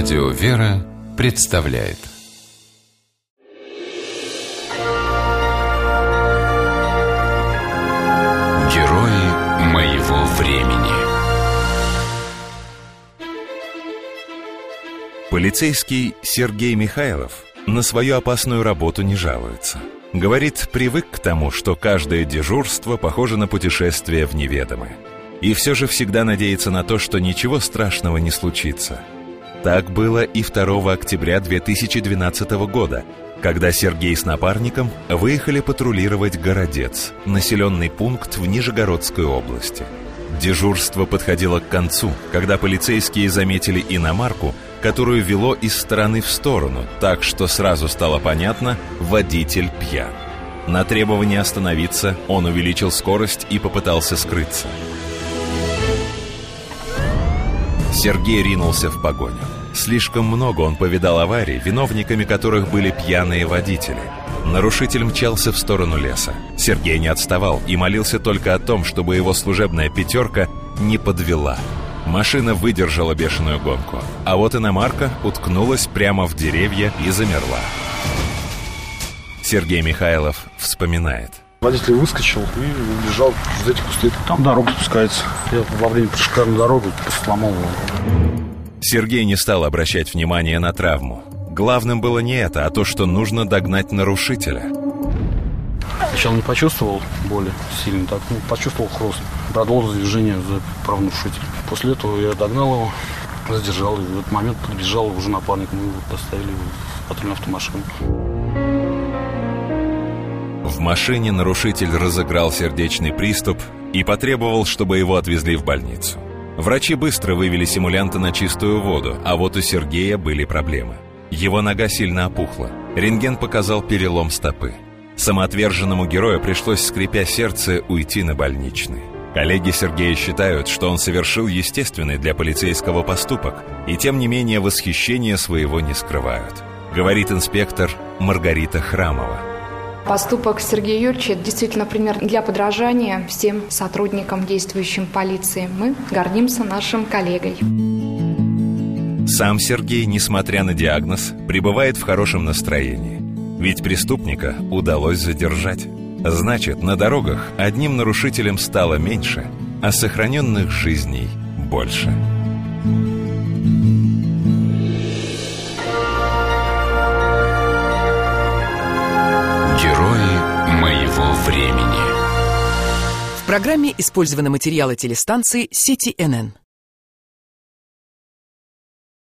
Радио «Вера» представляет Герои моего времени Полицейский Сергей Михайлов на свою опасную работу не жалуется. Говорит, привык к тому, что каждое дежурство похоже на путешествие в неведомое. И все же всегда надеется на то, что ничего страшного не случится – так было и 2 октября 2012 года, когда Сергей с напарником выехали патрулировать Городец, населенный пункт в Нижегородской области. Дежурство подходило к концу, когда полицейские заметили иномарку, которую вело из стороны в сторону, так что сразу стало понятно – водитель пьян. На требование остановиться он увеличил скорость и попытался скрыться. Сергей ринулся в погоню. Слишком много он повидал аварий, виновниками которых были пьяные водители. Нарушитель мчался в сторону леса. Сергей не отставал и молился только о том, чтобы его служебная пятерка не подвела. Машина выдержала бешеную гонку, а вот иномарка уткнулась прямо в деревья и замерла. Сергей Михайлов вспоминает – Водитель выскочил и убежал из этих кустов. Там дорога спускается. Я во время прыжка на дорогу сломал его. Сергей не стал обращать внимание на травму. Главным было не это, а то, что нужно догнать нарушителя. Сначала не почувствовал боли сильно, так ну, почувствовал хруст. Продолжил движение за правонарушителем. После этого я догнал его, задержал, и в этот момент подбежал уже напарник. Мы его доставили в патрульную автомашину. В машине нарушитель разыграл сердечный приступ и потребовал, чтобы его отвезли в больницу. Врачи быстро вывели симулянта на чистую воду, а вот у Сергея были проблемы. Его нога сильно опухла. Рентген показал перелом стопы. Самоотверженному герою пришлось, скрипя сердце, уйти на больничный. Коллеги Сергея считают, что он совершил естественный для полицейского поступок, и тем не менее восхищение своего не скрывают. Говорит инспектор Маргарита Храмова. Поступок Сергея Юрьевича – действительно пример для подражания всем сотрудникам, действующим полиции. Мы гордимся нашим коллегой. Сам Сергей, несмотря на диагноз, пребывает в хорошем настроении. Ведь преступника удалось задержать. Значит, на дорогах одним нарушителем стало меньше, а сохраненных жизней больше. Времени. В программе использованы материалы телестанции сети НН.